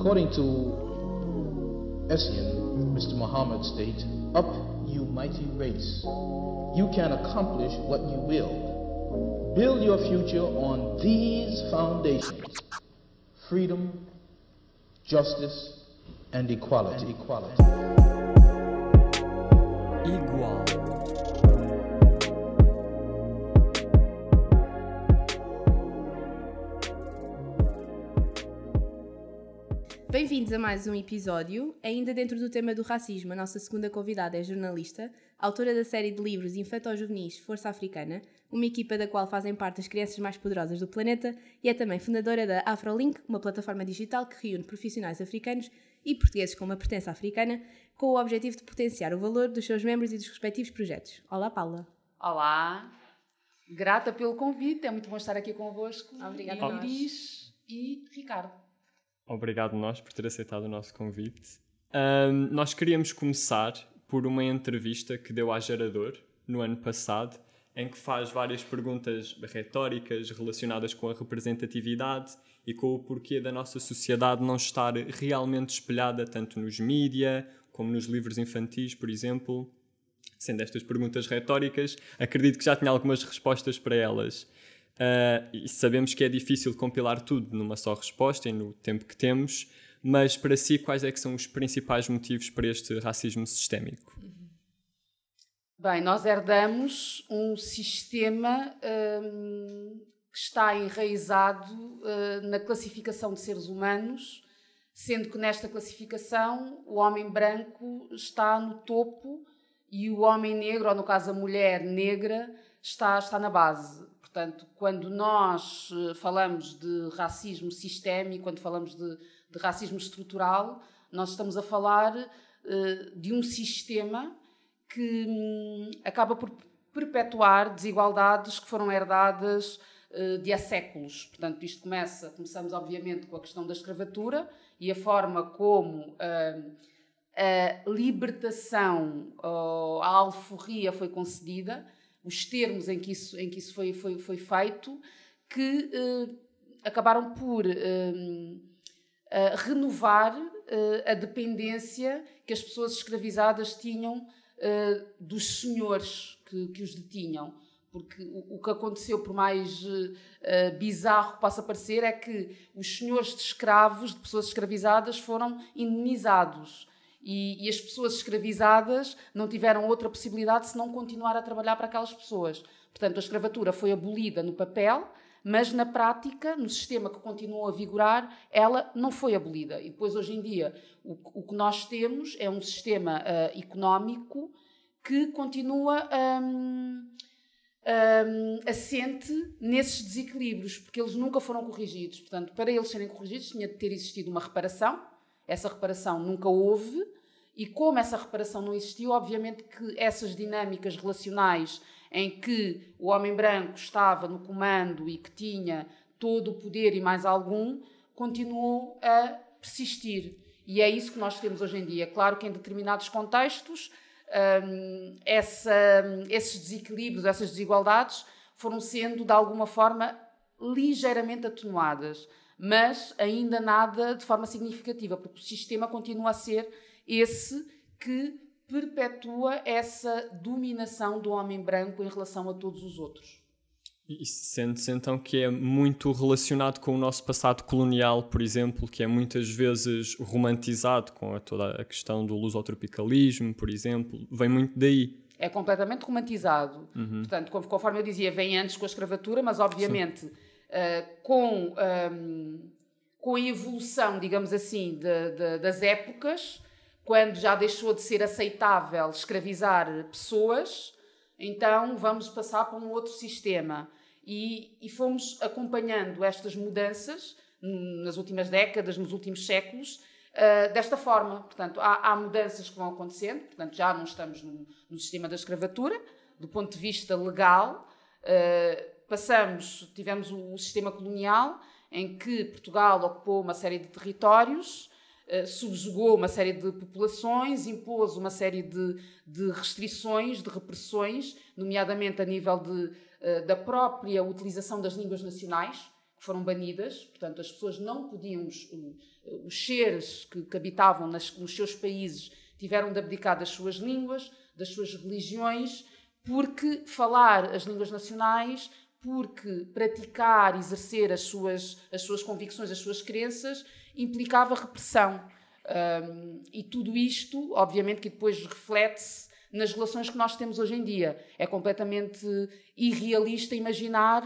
According to Essien, Mr. Muhammad states, Up, you mighty race. You can accomplish what you will. Build your future on these foundations freedom, justice, and equality. And equality. Igual. Bem-vindos a mais um episódio. Ainda dentro do tema do racismo, a nossa segunda convidada é jornalista, autora da série de livros infanto-juvenis Força Africana, uma equipa da qual fazem parte as crianças mais poderosas do planeta, e é também fundadora da AfroLink, uma plataforma digital que reúne profissionais africanos e portugueses com uma pertença africana, com o objetivo de potenciar o valor dos seus membros e dos respectivos projetos. Olá, Paula. Olá, grata pelo convite, é muito bom estar aqui convosco. Obrigada, Iris e Ricardo. Obrigado nós por ter aceitado o nosso convite. Um, nós queríamos começar por uma entrevista que deu à Gerador no ano passado, em que faz várias perguntas retóricas relacionadas com a representatividade e com o porquê da nossa sociedade não estar realmente espelhada tanto nos mídia como nos livros infantis, por exemplo. Sendo estas perguntas retóricas, acredito que já tinha algumas respostas para elas. Uh, e sabemos que é difícil compilar tudo numa só resposta e no tempo que temos, mas para si, quais é que são os principais motivos para este racismo sistémico? Bem, nós herdamos um sistema um, que está enraizado uh, na classificação de seres humanos, sendo que nesta classificação o homem branco está no topo e o homem negro, ou no caso a mulher negra, está, está na base. Portanto, quando nós eh, falamos de racismo sistémico, quando falamos de, de racismo estrutural, nós estamos a falar uh, de um sistema que um, acaba por perpetuar desigualdades que foram herdadas uh, de há séculos. Portanto, isto começa, começamos obviamente com a questão da escravatura e a forma como uh, a libertação, a alforria foi concedida os termos em que isso, em que isso foi, foi, foi feito, que uh, acabaram por uh, renovar a dependência que as pessoas escravizadas tinham dos senhores que, que os detinham. Porque o, que aconteceu, por mais bizarro que possa parecer, é que os senhores de escravos, de pessoas escravizadas, foram indenizados e, e, as pessoas escravizadas não tiveram outra possibilidade senão continuar a trabalhar para aquelas pessoas. Portanto, a escravatura foi abolida no papel, mas na prática, no sistema que continuou a vigorar, ela não foi abolida. E depois, hoje em dia, o, o que nós temos é um sistema uh, económico que continua um, um, assente nesses desequilíbrios, porque eles nunca foram corrigidos. Portanto, para eles serem corrigidos, tinha de ter existido uma reparação essa reparação nunca houve, e como essa reparação não existiu, obviamente que essas dinâmicas relacionais em que o homem branco estava no comando e que tinha todo o poder e mais algum, continuou a persistir. E é isso que nós temos hoje em dia. Claro que em determinados contextos, hum, essa, esses desequilíbrios, essas desigualdades foram sendo de alguma forma ligeiramente atenuadas mas ainda nada de forma significativa, porque o sistema continua a ser esse que perpetua essa dominação do homem branco em relação a todos os outros. E sente-se então que é muito relacionado com o nosso passado colonial, por exemplo, que é muitas vezes romantizado com a toda a questão do lusotropicalismo, por exemplo, vem muito daí. É completamente romantizado. Uhum. Portanto, conforme eu dizia, vem antes com a escravatura, mas obviamente Sim uh, com, um, ehm, com a evolução, digamos assim, de, de, das épocas, quando já deixou de ser aceitável escravizar pessoas, então vamos passar para um outro sistema. E, e fomos acompanhando estas mudanças nas últimas décadas, nos últimos séculos, uh, desta forma. Portanto, há, há, mudanças que vão acontecendo, portanto, já não estamos no, no sistema da escravatura, do ponto de vista legal. Uh, passamos, tivemos o, sistema colonial, em que Portugal ocupou uma série de territórios, uh, subjugou uma série de populações, impôs uma série de, de restrições, de repressões, nomeadamente a nível de, uh, da própria utilização das línguas nacionais, que foram banidas, portanto, as pessoas não podiam, os, os seres que, que habitavam nas, nos seus países tiveram de abdicar das suas línguas, das suas religiões, porque falar as línguas nacionais, porque praticar, exercer as suas, as suas convicções, as suas crenças, implicava repressão. Um, e tudo isto, obviamente, que depois reflete-se nas relações que nós temos hoje em dia. É completamente irrealista imaginar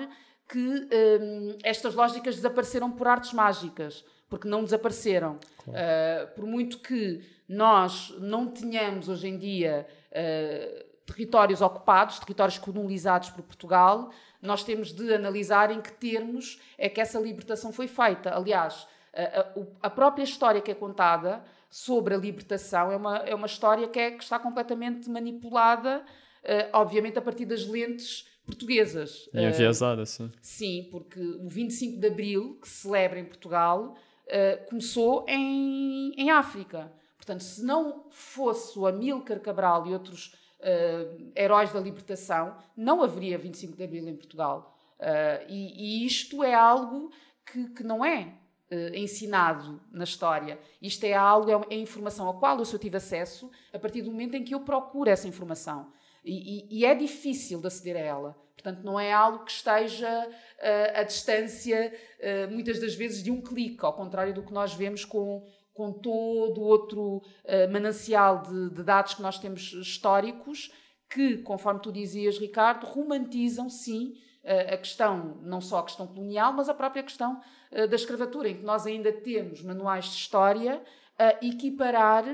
que um, estas lógicas desapareceram por artes mágicas, porque não desapareceram. Claro. Uh, por muito que nós não tenhamos hoje em dia uh, territórios ocupados, territórios colonizados por Portugal, nós temos de analisar em que termos é que essa libertação foi feita. Aliás, a, a, própria história que é contada sobre a libertação é uma, é uma história que, é, que está completamente manipulada, uh, obviamente a partir das lentes portuguesas. E enviesada, sim. Sim, porque o 25 de Abril, que se celebra em Portugal, uh, começou em, em África. Portanto, se não fosse o Amílcar Cabral e outros uh, heróis da libertação, não haveria 25 de Abril em Portugal. Uh, e, e, isto é algo que, que não é uh, ensinado na história. Isto é algo, é, é informação a qual eu só tive acesso a partir do momento em que eu procuro essa informação. E, e, e é difícil de aceder a ela. Portanto, não é algo que esteja uh, à distância, uh, muitas das vezes, de um clique, ao contrário do que nós vemos com, com todo outro uh, manancial de, de, dados que nós temos históricos, que, conforme tu dizias, Ricardo, romantizam, sim, uh, a questão, não só a questão colonial, mas a própria questão uh, da escravatura, em que nós ainda temos manuais de história a equiparar,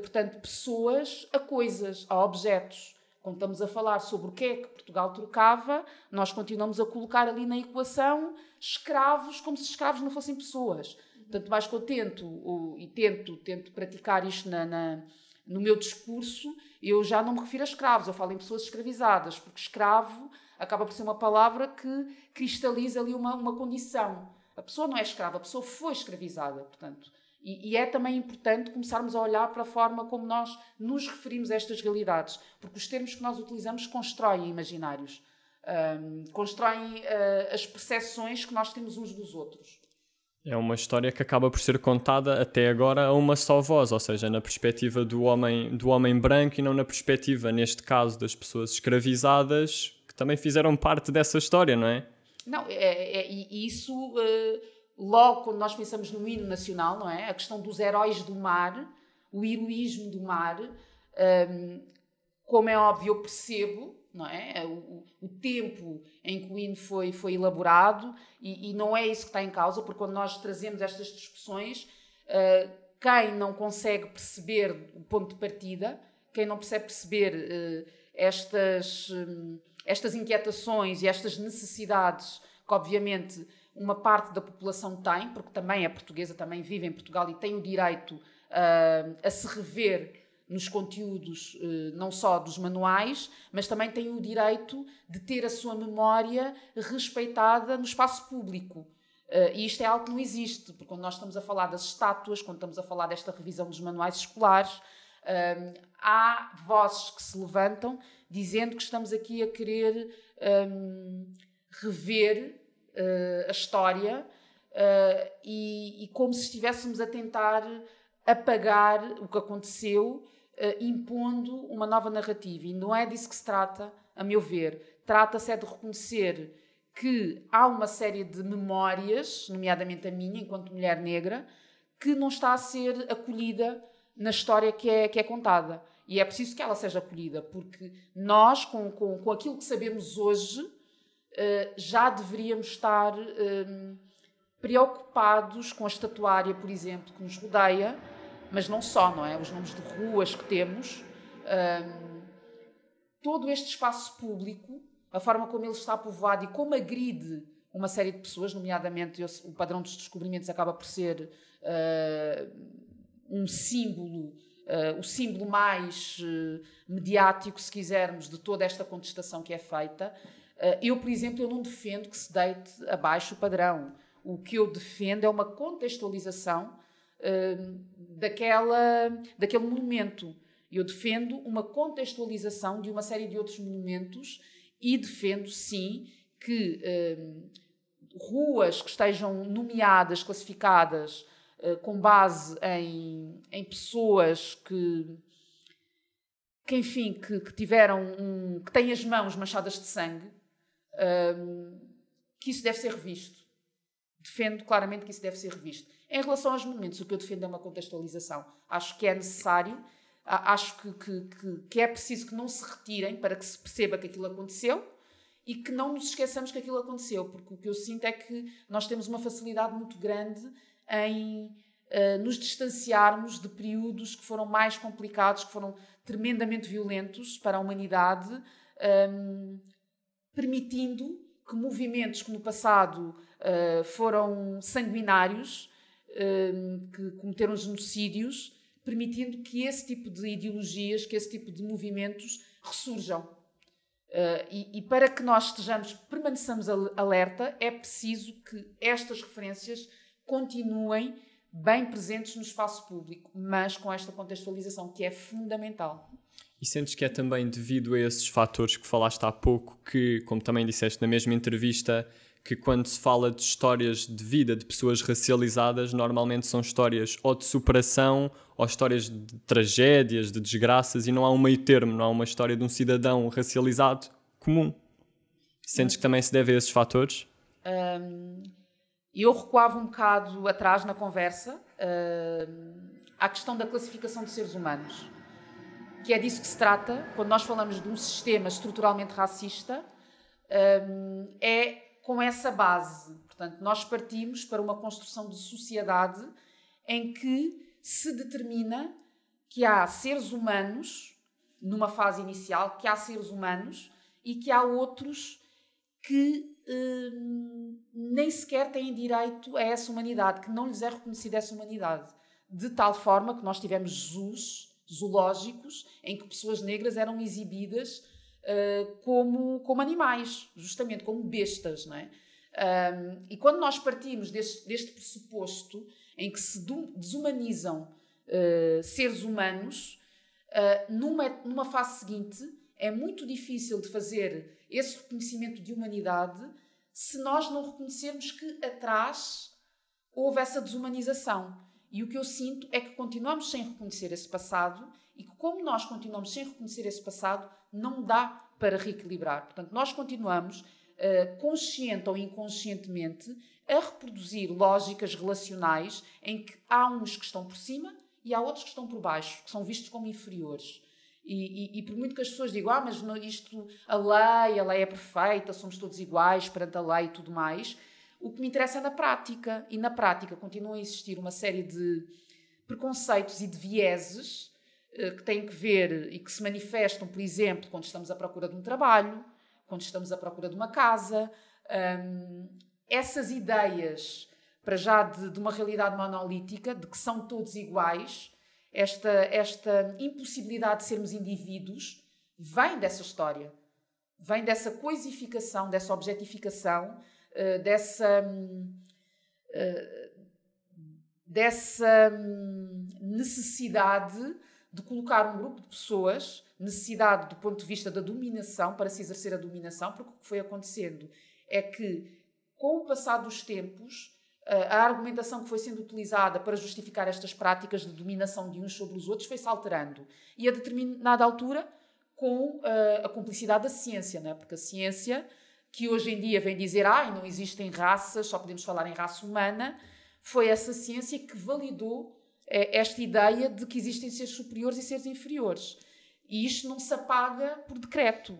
portanto, pessoas a coisas, a objetos. Quando estamos a falar sobre o que é que Portugal trocava, nós continuamos a colocar ali na equação escravos como se escravos não fossem pessoas. Tanto mais que eu tento, o, e tento, tento praticar isto na, na, no meu discurso, eu já não me refiro a escravos, eu falo em pessoas escravizadas, porque escravo acaba por ser uma palavra que cristaliza ali uma, uma condição. A pessoa não é escrava, a pessoa foi escravizada, portanto. E, e, é também importante começarmos a olhar para a forma como nós nos referimos a estas realidades, porque os termos que nós utilizamos constroem imaginários, um, constroem uh, as percepções que nós temos uns dos outros. É uma história que acaba por ser contada até agora a uma só voz, ou seja, na perspectiva do homem, do homem branco e não na perspectiva, neste caso, das pessoas escravizadas que também fizeram parte dessa história, não é? Não, é, é, e isso, uh, logo quando nós pensamos no hino nacional, não é? A questão dos heróis do mar, o heroísmo do mar, ehm, como é óbvio, eu percebo não é? é o, o, tempo em que o hino foi, foi elaborado e, e, não é isso que está em causa, porque quando nós trazemos estas discussões, uh, quem não consegue perceber o ponto de partida, quem não percebe perceber uh, estas, um, estas inquietações e estas necessidades que, obviamente, uma parte da população tem, porque também é portuguesa, também vive em Portugal e tem o direito uh, a se rever nos conteúdos eh, não só dos manuais, mas também tem o direito de ter a sua memória respeitada no espaço público. Eh, e isto é algo que não existe, porque quando nós estamos a falar das estátuas, quando estamos a falar desta revisão dos manuais escolares, eh, há vozes que se levantam dizendo que estamos aqui a querer rever a história e, como se estivéssemos a tentar apagar o que aconteceu impondo uma nova narrativa. E não é disso que se trata, a meu ver. Trata-se é de reconhecer que há uma série de memórias, nomeadamente a minha, enquanto mulher negra, que não está a ser acolhida na história que é, que é contada. E é preciso que ela seja acolhida, porque nós, com, com, com aquilo que sabemos hoje, uh, já deveríamos estar uh, preocupados com a estatuária, por exemplo, que nos rodeia, mas não só, não é? Os nomes de ruas que temos, um, todo este espaço público, a forma como ele está povoado e como agride uma série de pessoas, nomeadamente o padrão dos descobrimentos acaba por ser uh, um símbolo, uh, o símbolo mais uh, mediático, se quisermos, de toda esta contestação que é feita. eu, por exemplo, eu não defendo que se deite abaixo o padrão. O que eu defendo é uma contextualização daquela, daquele monumento. Eu defendo uma contextualização de uma série de outros monumentos e defendo, sim, que ruas que estejam nomeadas, classificadas uh, com base em, em pessoas que, que enfim, que, que tiveram um, que têm as mãos manchadas de sangue, um, que isso deve ser revisto. Defendo claramente que isso deve ser revisto. Em relação aos monumentos, o que eu defendo é uma contextualização. Acho que é necessário, acho que, que, que, é preciso que não se retirem para que se perceba que aquilo aconteceu e que não nos esqueçamos que aquilo aconteceu, porque o que eu sinto é que nós temos uma facilidade muito grande em uh, nos distanciarmos de períodos que foram mais complicados, que foram tremendamente violentos para a humanidade, um, ehm, permitindo que movimentos que no passado uh, foram sanguinários, uh, que cometeram genocídios, permitindo que esse tipo de ideologias, que esse tipo de movimentos ressurjam. Uh, e, e, para que nós estejamos, permaneçamos alerta, é preciso que estas referências continuem bem presentes no espaço público, mas com esta contextualização que é fundamental. E sentes que é também devido a esses fatores que falaste há pouco, que, como também disseste na mesma entrevista, que quando se fala de histórias de vida de pessoas racializadas, normalmente são histórias ou de superação ou histórias de tragédias, de desgraças, e não há um meio termo, não há uma história de um cidadão racializado comum. Sentes que também se deve a esses fatores? Um, eu recuava um bocado atrás na conversa um, à questão da classificação de seres humanos que é disso que se trata, quando nós falamos de um sistema estruturalmente racista, um, é com essa base. Portanto, nós partimos para uma construção de sociedade em que se determina que há seres humanos, numa fase inicial, que há seres humanos e que há outros que hum, nem sequer têm direito a essa humanidade, que não lhes é reconhecida essa humanidade. De tal forma que nós tivemos Jesus zoológicos em que pessoas negras eram exibidas uh, como, como animais, justamente como bestas, não é? Um, e quando nós partimos deste, deste pressuposto em que se desumanizam uh, seres humanos, uh, numa, numa fase seguinte é muito difícil de fazer esse reconhecimento de humanidade se nós não reconhecermos que atrás houve essa desumanização. E o que eu sinto é que continuamos sem reconhecer esse passado e que, como nós continuamos sem reconhecer esse passado, não dá para reequilibrar. Portanto, nós continuamos, uh, consciente ou inconscientemente, a reproduzir lógicas relacionais em que há uns que estão por cima e há outros que estão por baixo, que são vistos como inferiores. E, e, e, por muito que as pessoas digam, ah, mas isto, a lei, a lei é perfeita, somos todos iguais perante a lei e tudo mais, o que me interessa é na prática. E na prática continua a existir uma série de preconceitos e de vieses que têm que ver e que se manifestam, por exemplo, quando estamos à procura de um trabalho, quando estamos à procura de uma casa. Um, essas ideias, para já de, de, uma realidade monolítica, de que são todos iguais, esta, esta impossibilidade de sermos indivíduos, vem dessa história. Vem dessa coisificação, dessa objetificação eh, dessa, uh, dessa hum, necessidade de colocar um grupo de pessoas, necessidade do ponto de vista da dominação, para se exercer a dominação, porque o que foi acontecendo é que, com o passar dos tempos, eh, a argumentação que foi sendo utilizada para justificar estas práticas de dominação de uns sobre os outros foi-se alterando. E a determinada altura, com a cumplicidade da ciência, não é? porque a ciência que hoje em dia vem dizer ah, não existem raças, só podemos falar em raça humana, foi essa ciência que validou eh, esta ideia de que existem seres superiores e seres inferiores. E isto não se apaga por decreto.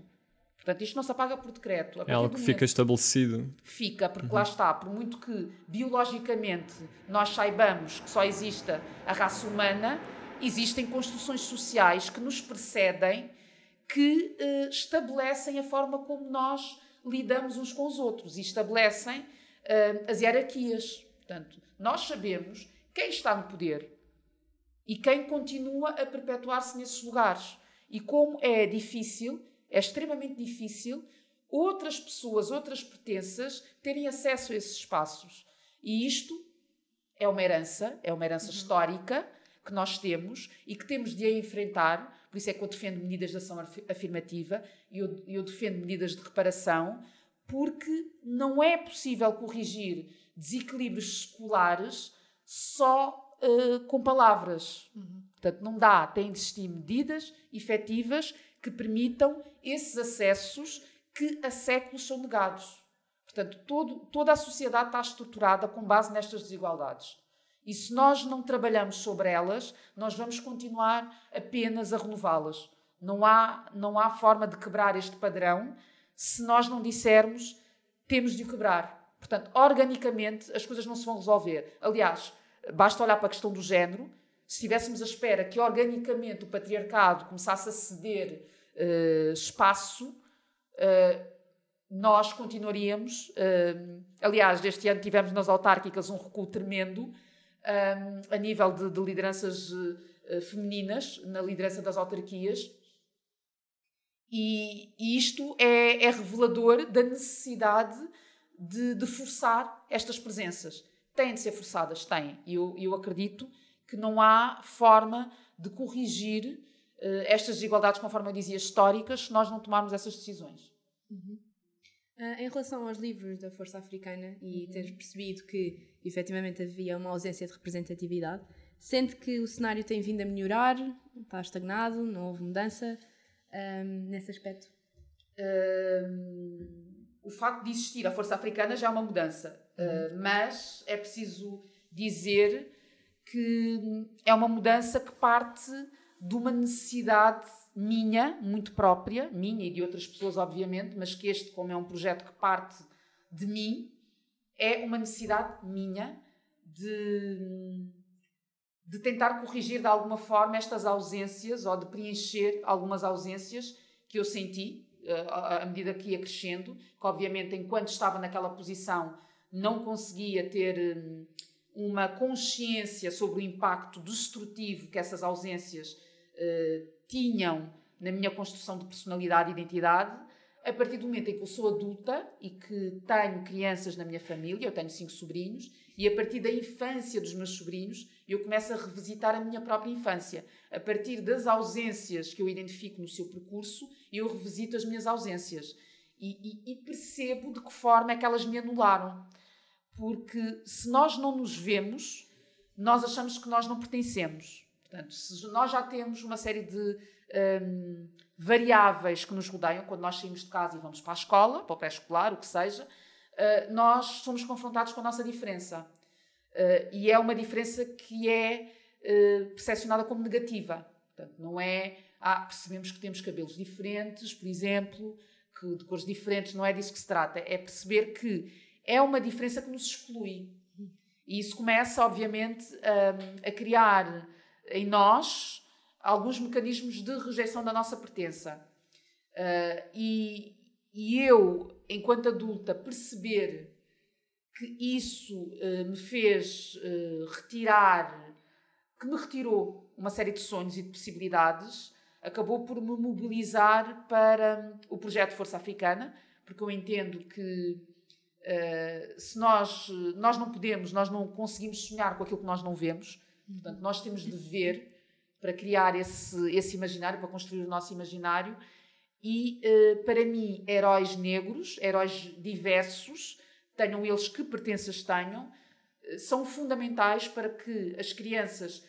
Portanto, isto não se apaga por decreto. É algo que fica estabelecido. Fica, porque uhum. lá está, por muito que biologicamente nós saibamos que só exista a raça humana, existem construções sociais que nos precedem que uh, estabelecem a forma como nós lidamos uns com os outros e estabelecem uh, as hierarquias. Portanto, nós sabemos quem está no poder e quem continua a perpetuar-se nesses lugares. E como é difícil, é extremamente difícil, outras pessoas, outras pertenças terem acesso a esses espaços. E isto é uma herança, é uma herança uhum. histórica que nós temos e que temos de a enfrentar. Por isso é que eu defendo medidas de ação afirmativa e eu, eu defendo medidas de reparação, porque não é possível corrigir desequilíbrios escolares só uh, com palavras. Uhum. Portanto, não dá, tem de existir medidas efetivas que permitam esses acessos que há séculos são negados. Portanto, todo, toda a sociedade está estruturada com base nestas desigualdades. E se nós não trabalhamos sobre elas, nós vamos continuar apenas a renová-las. Não há, não há forma de quebrar este padrão se nós não dissermos temos de o quebrar. Portanto, organicamente, as coisas não se vão resolver. Aliás, basta olhar para a questão do género. Se estivéssemos à espera que organicamente o patriarcado começasse a ceder uh, espaço, uh, nós continuaríamos. Uh, aliás, este ano tivemos nas autárquicas um recuo tremendo a nível de, de lideranças femininas, na liderança das autarquias. E, e isto é, é, revelador da necessidade de, de, forçar estas presenças. Têm de ser forçadas, têm. E eu, eu acredito que não há forma de corrigir uh, estas desigualdades, conforme eu dizia, históricas, se nós não tomarmos essas decisões. Uhum. Uh, em relação aos livros da Força Africana e uhum. teres percebido que efetivamente havia uma ausência de representatividade, sente que o cenário tem vindo a melhorar, está estagnado, não houve mudança um, nesse aspecto? Um, o facto de existir a Força Africana já é uma mudança, uhum. uh, mas é preciso dizer que é uma mudança que parte de uma necessidade minha, muito própria, minha e de outras pessoas, obviamente, mas que este, como é um projeto que parte de mim, é uma necessidade minha de, de tentar corrigir de alguma forma estas ausências ou de preencher algumas ausências que eu senti à medida que ia crescendo, que obviamente enquanto estava naquela posição não conseguia ter hum, uma consciência sobre o impacto destrutivo que essas ausências uh, tinham na minha construção de personalidade e identidade, a partir do momento em que eu sou adulta e que tenho crianças na minha família, eu tenho cinco sobrinhos, e a partir da infância dos meus sobrinhos, eu começo a revisitar a minha própria infância. A partir das ausências que eu identifico no seu percurso, eu revisito as minhas ausências. E, e, e percebo de que forma é que elas me anularam. Porque se nós não nos vemos, nós achamos que nós não pertencemos. Portanto, se nós já temos uma série de um, variáveis que nos rodeiam, quando nós saímos de casa e vamos para a escola, para o pré-escolar, o que seja, uh, nós somos confrontados com a nossa diferença. Uh, e é uma diferença que é uh, percepcionada como negativa. Portanto, não é. Ah, percebemos que temos cabelos diferentes, por exemplo, que de cores diferentes, não é disso que se trata. É perceber que é uma diferença que nos exclui. E isso começa, obviamente, a, a criar em nós alguns mecanismos de rejeição da nossa pertença. Uh, e, e, eu, enquanto adulta, perceber que isso uh, me fez uh, retirar, que me retirou uma série de sonhos e de possibilidades, acabou por me mobilizar para o projeto Força Africana, porque eu entendo que se nós, nós não podemos, nós não conseguimos sonhar com aquilo que nós não vemos, portanto, nós temos de ver para criar esse, esse imaginário, para construir o nosso imaginário. E, uh, para mim, heróis negros, heróis diversos, tenham eles que pertenças tenham, uh, são fundamentais para que as crianças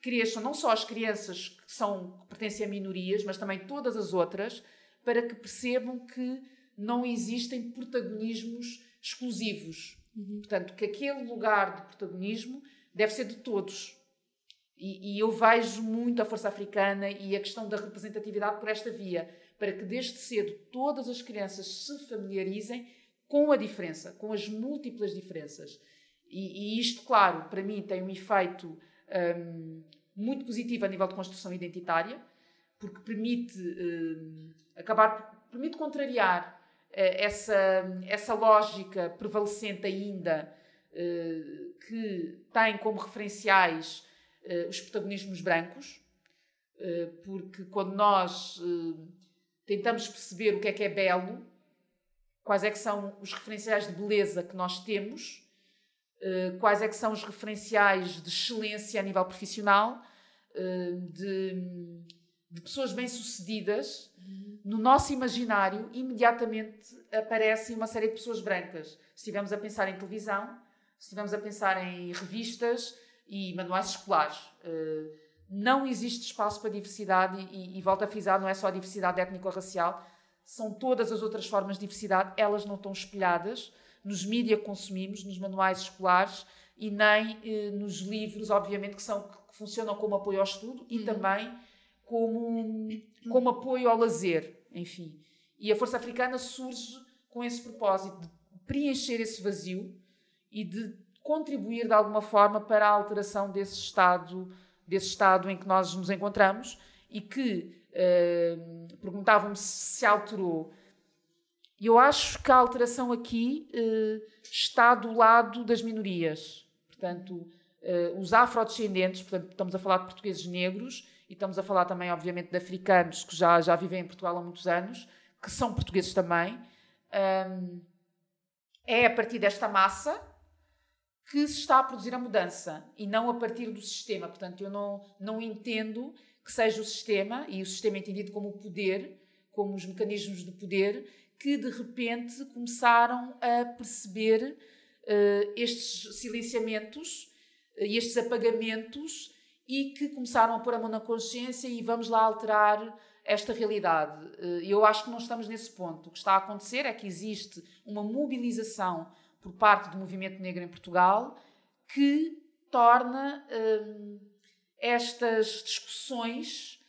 cresçam, não só as crianças que, são, que pertencem a minorias, mas também todas as outras, para que percebam que não existem protagonismos exclusivos. Uhum. Portanto, que aquele lugar de protagonismo deve ser de todos. E, e, eu vejo muito a força africana e a questão da representatividade por esta via, para que desde cedo todas as crianças se familiarizem com a diferença, com as múltiplas diferenças. E, e isto, claro, para mim tem um efeito um, muito positivo a nível de construção identitária, porque permite um, acabar, permite contrariar uh, essa, essa lógica prevalecente ainda uh, que tem como referenciais uh, os protagonismos brancos, porque quando nós tentamos perceber o que é que é belo, quais é que são os referenciais de beleza que nós temos, quais é que são os referenciais de excelência a nível profissional, de, de pessoas bem-sucedidas, no nosso imaginário, imediatamente aparecem uma série de pessoas brancas. Se estivermos a pensar em televisão, se estivermos a pensar em revistas e manuais escolares. Uh, não existe espaço para diversidade e, e, volto a frisar, não é só a diversidade étnico-racial, são todas as outras formas de diversidade, elas não estão espelhadas nos mídias que consumimos, nos manuais escolares e nem eh, nos livros, obviamente, que, são, que funcionam como apoio ao estudo e uhum. também como, como apoio ao lazer, enfim. E a Força Africana surge com esse propósito de preencher esse vazio e de contribuir de alguma forma para a alteração desse estado, desse estado em que nós nos encontramos e que uh, perguntavam-me se alterou. E eu acho que a alteração aqui uh, está do lado das minorias. Portanto, uh, os afrodescendentes, portanto, estamos a falar de portugueses negros, e estamos a falar também, obviamente, de africanos que já, já vivem em Portugal há muitos anos, que são portugueses também. Um, é a partir desta massa que se está a produzir a mudança e não a partir do sistema. Portanto, eu não, não entendo que seja o sistema, e o sistema é entendido como o poder, como os mecanismos de poder, que de repente começaram a perceber uh, estes silenciamentos e uh, estes apagamentos e que começaram a pôr a mão na consciência e vamos lá alterar esta realidade. Eh, eu acho que não estamos nesse ponto. O que está a acontecer é que existe uma mobilização por parte do movimento negro em Portugal que torna estas discussões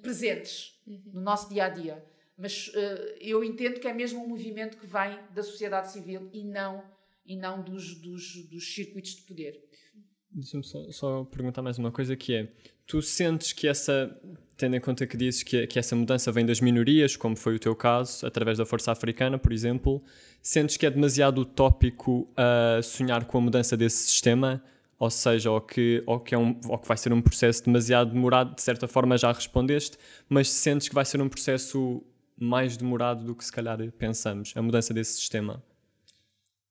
presentes uhum. no nosso dia a dia. Mas uh, eu entendo que é mesmo um movimento que vem da sociedade civil e não, e não dos, dos, dos circuitos de poder. Deixa-me só, só, perguntar mais uma coisa que é, tu sentes que essa, tendo em conta que dizes que, que essa mudança vem das minorias, como foi o teu caso, através da Força Africana, por exemplo, sentes que é demasiado utópico uh, sonhar com a mudança desse sistema? Ou seja, ou que, ou, que é um, ou que vai ser um processo demasiado demorado, de certa forma já respondeste, mas sentes que vai ser um processo mais demorado do que se calhar pensamos, a mudança desse sistema?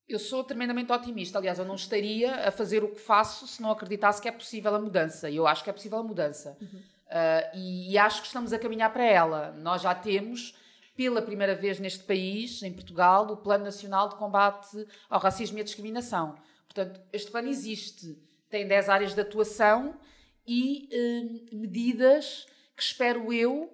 Eu sou tremendamente otimista. Aliás, eu não estaria a fazer o que faço se não acreditasse que é possível a mudança. E eu acho que é possível a mudança. Uhum. Uh, e, e, acho que estamos a caminhar para ela. Nós já temos, pela primeira vez neste país, em Portugal, o Plano Nacional de Combate ao Racismo e à Discriminação. Portanto, este plano existe. Tem 10 áreas de atuação e uh, medidas que espero eu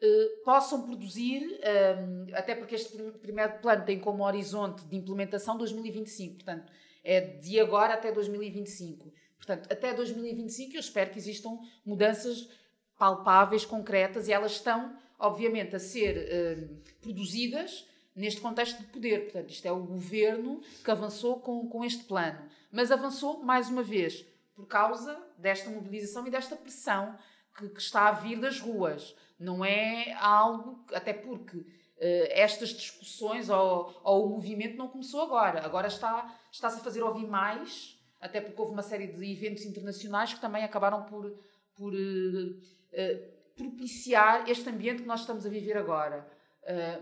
eh, possam produzir, um, ehm, até porque este primeiro plano tem como horizonte de implementação 2025, portanto, é de agora até 2025. Portanto, até 2025 eu espero que existam mudanças palpáveis, concretas, e elas estão, obviamente, a ser uh, produzidas neste contexto de poder. Portanto, isto é o governo que avançou com, com este plano. Mas avançou, mais uma vez, por causa desta mobilização e desta pressão que, que está a vir das ruas. Não é algo, até porque uh, estas discussões ou, ou, o movimento não começou agora. Agora está, está-se a fazer ouvir mais, até porque houve uma série de eventos internacionais que também acabaram por, por uh, uh, propiciar este ambiente que nós estamos a viver agora.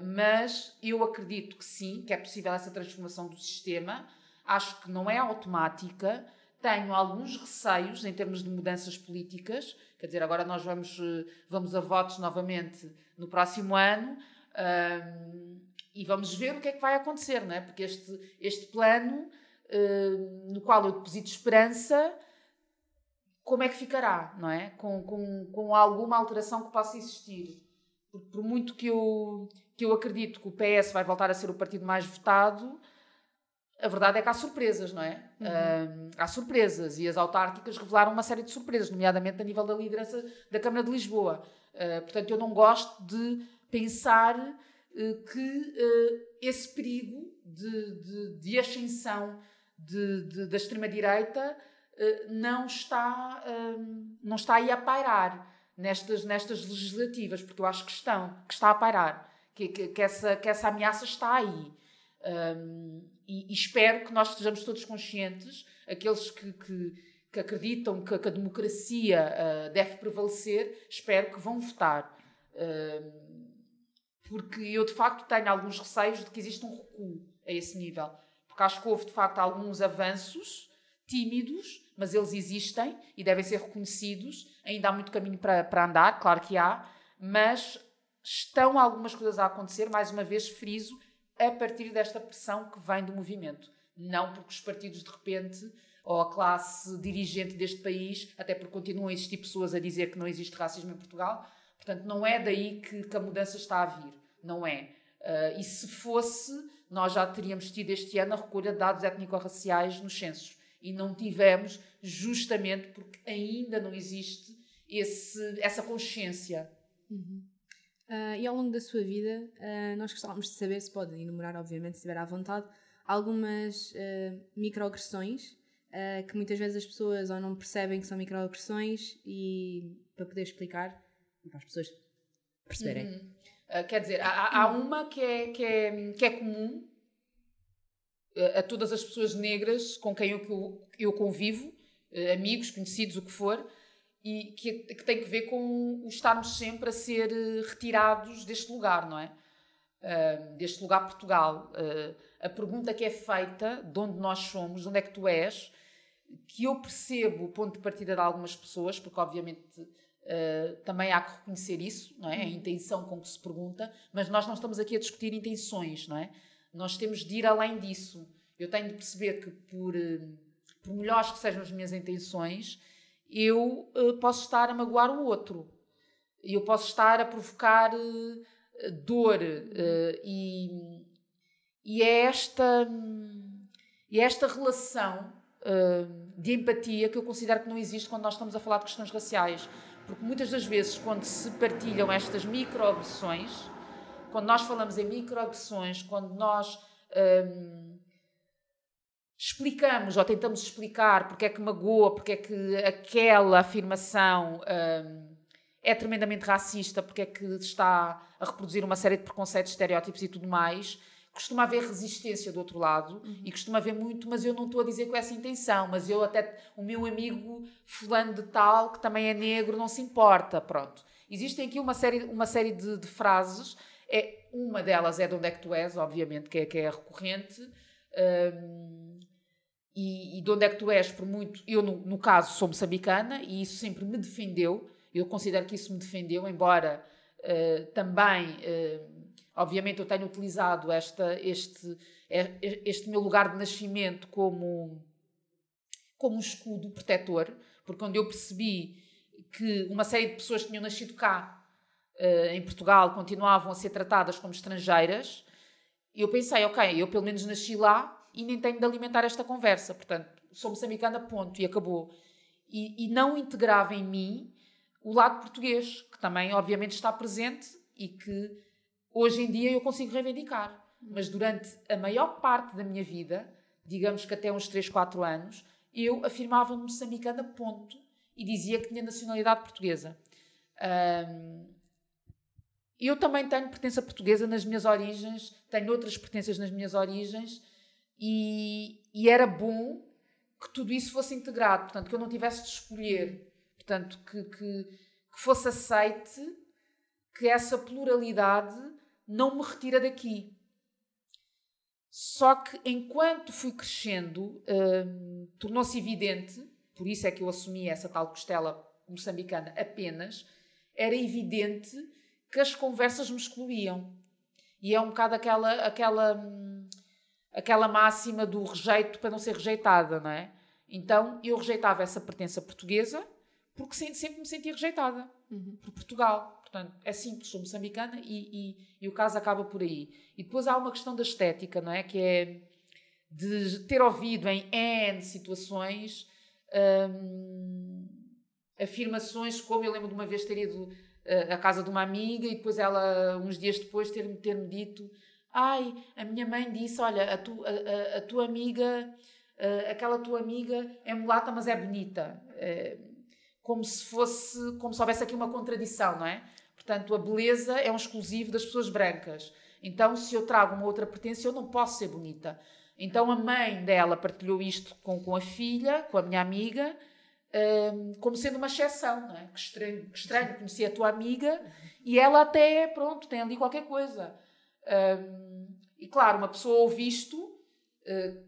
mas eu acredito que sim, que é possível essa transformação do sistema. Acho que não é automática tenho alguns receios em termos de mudanças políticas, quer dizer, agora nós vamos, eh, vamos a votos novamente no próximo ano um, e vamos ver o que é que vai acontecer, não é? Porque este, este plano, uh, no qual eu deposito esperança, como é que ficará, não é? Com, com, com alguma alteração que possa existir. Porque por muito que eu, que eu acredito que o PS vai voltar a ser o partido mais votado, a verdade é que há surpresas, não é? Uhum. Uh, há surpresas e as autárquicas revelaram uma série de surpresas, nomeadamente a nível da liderança da Câmara de Lisboa. Uh, portanto, eu não gosto de pensar uh, que esse perigo de, de, de ascensão de, de, da extrema-direita não, está, não está aí a pairar nestas, nestas legislativas, porque eu acho que estão, que está a pairar, que, que, que essa, que essa ameaça está aí. Um, e, e, espero que nós estejamos todos conscientes, aqueles que, que, que acreditam que, que, a democracia uh, deve prevalecer, espero que vão votar. Uh, porque eu, de facto, tenho alguns receios de que exista um recuo a esse nível. Porque acho que houve, de facto, alguns avanços tímidos, mas eles existem e devem ser reconhecidos. Ainda há muito caminho para, para andar, claro que há, mas estão algumas coisas a acontecer, mais uma vez friso, a partir desta pressão que vem do movimento. Não porque os partidos de repente ou a classe dirigente deste país, até porque continuam a existir pessoas a dizer que não existe racismo em Portugal. Portanto, não é daí que, que a mudança está a vir. Não é. Uh, e se fosse, nós já teríamos tido este ano a recolha de dados étnico-raciais nos censos. E não tivemos, justamente porque ainda não existe esse, essa consciência. Uhum. Uh, e ao longo da sua vida, uh, nós gostávamos de saber, se pode enumerar, obviamente, se estiver à vontade, algumas uh, microagressões que muitas vezes as pessoas ou não percebem que são microagressões e para poder explicar e para as pessoas perceberem. Uhum. quer dizer, há, há, uma que é, que é, que é comum a todas as pessoas negras com quem eu, eu convivo, amigos, conhecidos, o que for, e que, que, tem que ver com o estarmos sempre a ser eh, retirados deste lugar, não é? Uh, deste lugar Portugal. Uh, a pergunta que é feita, de onde nós somos, de onde é que tu és, que eu percebo o ponto de partida de algumas pessoas, porque obviamente uh, também há que reconhecer isso, não é? A intenção com que se pergunta, mas nós não estamos aqui a discutir intenções, não é? Nós temos de ir além disso. Eu tenho de perceber que, por, por melhores que sejam as minhas intenções, eu uh, posso estar a magoar o outro. Eu posso estar a provocar uh, dor. Uh, e, e é esta, é esta relação de empatia que eu considero que não existe quando nós estamos a falar de questões raciais. Porque muitas das vezes, quando se partilham estas microagressões, quando nós falamos em microagressões, quando nós explicamos ou tentamos explicar porque é que magoa, porque é que aquela afirmação hum, é tremendamente racista, porque é que está a reproduzir uma série de preconceitos, estereótipos e tudo mais, costuma haver resistência do outro lado uhum. e costuma haver muito, mas eu não estou a dizer com essa intenção, mas eu até, o meu amigo fulano de tal, que também é negro, não se importa, pronto. Existem aqui uma série, uma série de, de frases, é, uma delas é de onde é que tu és, obviamente, que é, que é recorrente, um, e, e, de onde é que tu és, por muito. Eu, no, no, caso, sou moçambicana e isso sempre me defendeu. Eu considero que isso me defendeu, embora uh, também, uh, obviamente, eu tenha utilizado esta, este, este meu lugar de nascimento como, como um escudo protetor, porque quando eu percebi que uma série de pessoas que tinham nascido cá, uh, em Portugal, continuavam a ser tratadas como estrangeiras, eu pensei, ok, eu pelo menos nasci lá e nem tenho de alimentar esta conversa. Portanto, sou moçambicana, ponto, e acabou. E, e não integrava em mim o lado português, que também, obviamente, está presente e que hoje em dia eu consigo reivindicar. Mas durante a maior parte da minha vida, digamos que até uns 3, 4 anos, eu afirmava-me moçambicana, ponto, e dizia que tinha nacionalidade portuguesa. Eu também tenho pertença portuguesa nas minhas origens, tenho outras pertenças nas minhas origens, e, e, era bom que tudo isso fosse integrado, portanto, que eu não tivesse de escolher, portanto, que, que, que fosse aceite que essa pluralidade não me retira daqui. Só que enquanto fui crescendo, hum, tornou-se evidente, por isso é que eu assumi essa tal costela moçambicana apenas, era evidente que as conversas me excluíam. E é um bocado aquela, aquela hum, aquela máxima do rejeito para não ser rejeitada, não é? Então eu rejeitava essa pertença portuguesa porque sempre me sentia rejeitada uhum. por Portugal. Portanto, é simples, sou moçambicana e, e, e, o caso acaba por aí. E depois há uma questão da estética, não é? Que é de ter ouvido em N situações hum, afirmações como eu lembro de uma vez ter ido uh, à casa de uma amiga e depois ela, uns dias depois, ter-me ter dito Ai, a minha mãe disse: Olha, a, tu, a, a, a tua amiga, aquela tua amiga é mulata, mas é bonita. É, como se fosse, como se houvesse aqui uma contradição, não é? Portanto, a beleza é um exclusivo das pessoas brancas. Então, se eu trago uma outra pertença, eu não posso ser bonita. Então, a mãe dela partilhou isto com, com a filha, com a minha amiga, um, como sendo uma exceção, não é? Que estranho, que estranho conhecer a tua amiga e ela até, pronto, tem ali qualquer coisa. Um, e claro, uma pessoa ouve isto, uh,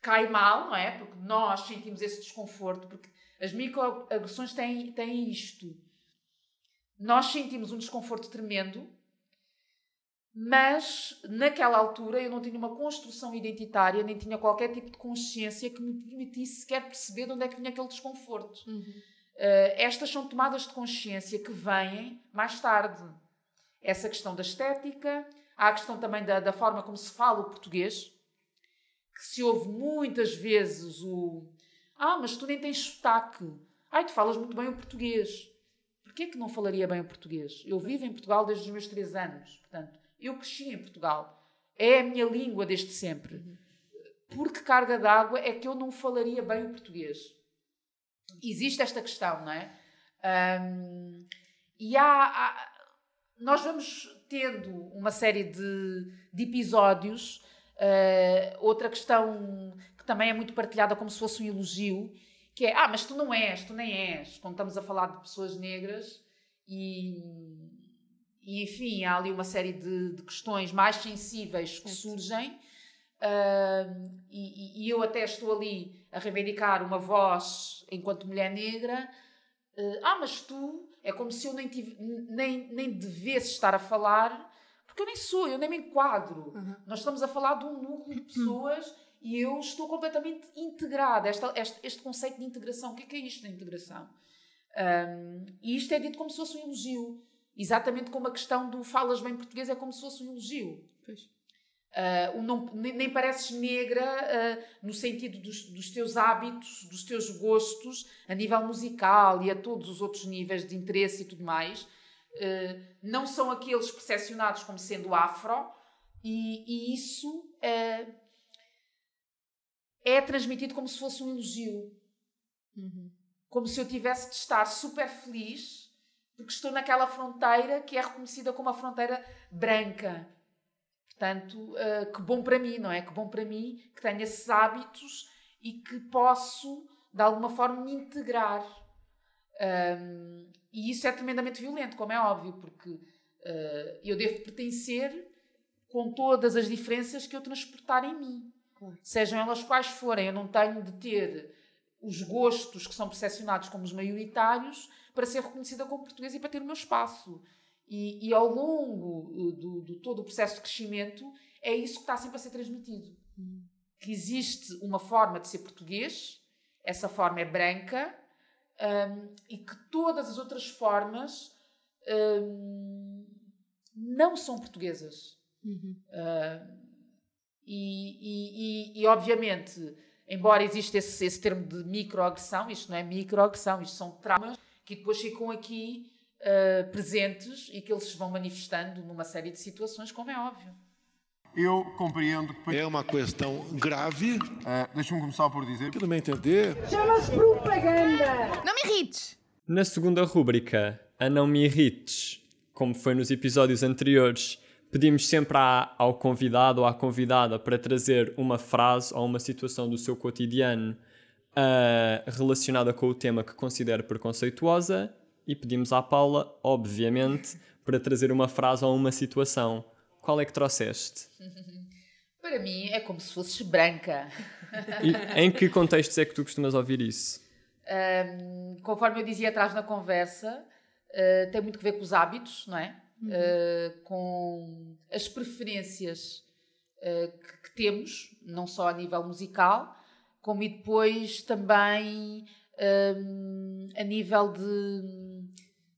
cai mal, não é? Porque nós sentimos esse desconforto, porque as microagressões têm, têm isto. Nós sentimos um desconforto tremendo, mas naquela altura eu não tinha uma construção identitária, nem tinha qualquer tipo de consciência que me permitisse sequer perceber de onde é que vinha aquele desconforto. Uhum. Uh, estas são tomadas de consciência que vêm mais tarde. Essa questão da estética, há a questão também da, da forma como se fala o português, que se ouve muitas vezes o Ah, mas tu nem tens sotaque. Ai, tu falas muito bem o português. Porquê que não falaria bem o português? Eu vivo em Portugal desde os meus três anos. Portanto, eu cresci em Portugal. É a minha língua desde sempre. Por que carga d'água é que eu não falaria bem o português? Existe esta questão, não é? Um, e há, há, nós vamos tendo uma série de, de episódios. Uh, outra questão que também é muito partilhada como se fosse um elogio, que é, ah, mas tu não és, tu nem és. Quando estamos a falar de pessoas negras e e enfim, há ali uma série de, de questões mais sensíveis que surgem. Uh, e, e, eu até estou ali a reivindicar uma voz enquanto mulher negra. Uh, ah, mas tu é como se eu nem, tive, nem, nem devesse estar a falar, porque eu nem sou, eu nem me enquadro. Uhum. Nós estamos a falar de um núcleo de pessoas e eu estou completamente integrada. Esta, este, este, conceito de integração, o que é, que é isto da integração? Um, e isto é dito como se fosse um elogio. Exatamente como a questão do falas bem português é como se fosse um elogio. Pois. Uh, não, nem, nem, pareces negra uh, no sentido dos, dos, teus hábitos, dos teus gostos, a nível musical e a todos os outros níveis de interesse e tudo mais. Uh, não são aqueles percepcionados como sendo afro, e, e isso é transmitido como se fosse um elogio. Uhum. Como se eu tivesse de estar super feliz porque estou naquela fronteira que é reconhecida como a fronteira branca. Portanto, uh, que bom para mim, não é? Que bom para mim que tenho esses hábitos e que posso, de alguma forma, me integrar. Um, e isso é tremendamente violento, como é óbvio, porque uh, eu devo pertencer com todas as diferenças que eu transportar em mim. Claro. Sejam elas quais forem, eu não tenho de ter os gostos que são percepcionados como os maioritários para ser reconhecida como portuguesa e para ter o meu espaço. E, e ao longo eh, do, do, todo o processo de crescimento, é isso que está sempre a ser transmitido. Hum. Que existe uma forma de ser português, essa forma é branca, um, e que todas as outras formas um, não são portuguesas. Uhum. Uh, e, e, e, e, obviamente, embora exista esse, esse termo de microagressão, isto não é microagressão, isto são traumas que depois ficam aqui uh, presentes e que eles se vão manifestando numa série de situações, como é óbvio. Eu compreendo que. É uma questão grave. Uh, Deixa-me começar por dizer. Que não me entender. Chama-se propaganda! Não me irrites! Na segunda rúbrica, a Não Me Irrites, como foi nos episódios anteriores, pedimos sempre à, ao convidado ou à convidada para trazer uma frase ou uma situação do seu cotidiano uh, relacionada com o tema que considera preconceituosa e pedimos à Paula, obviamente, para trazer uma frase ou uma situação. Qual é que trouxeste? Para mim é como se fosses branca. E em que contextos é que tu costumas ouvir isso? Um, conforme eu dizia atrás na conversa, uh, tem muito a ver com os hábitos, não é? Uhum. Uh, com as preferências uh, que, que, temos, não só a nível musical, como e depois também um, a nível de,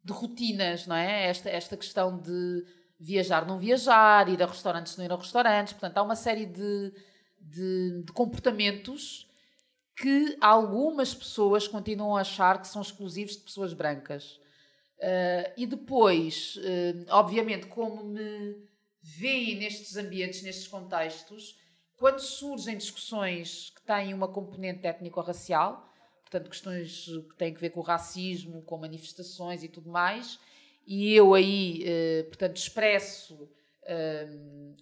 de, rotinas, não é? Esta, esta questão de viajar, não viajar, ir a restaurantes, não ir a restaurantes. Portanto, há uma série de, de, de comportamentos que algumas pessoas continuam a achar que são exclusivos de pessoas brancas. Uh, e depois, uh, obviamente, como me veem nestes ambientes, nestes contextos, quando surgem discussões que têm uma componente étnico-racial, portanto, questões que têm a ver com o racismo, com manifestações e tudo mais, e eu aí, eh, portanto, expresso eh,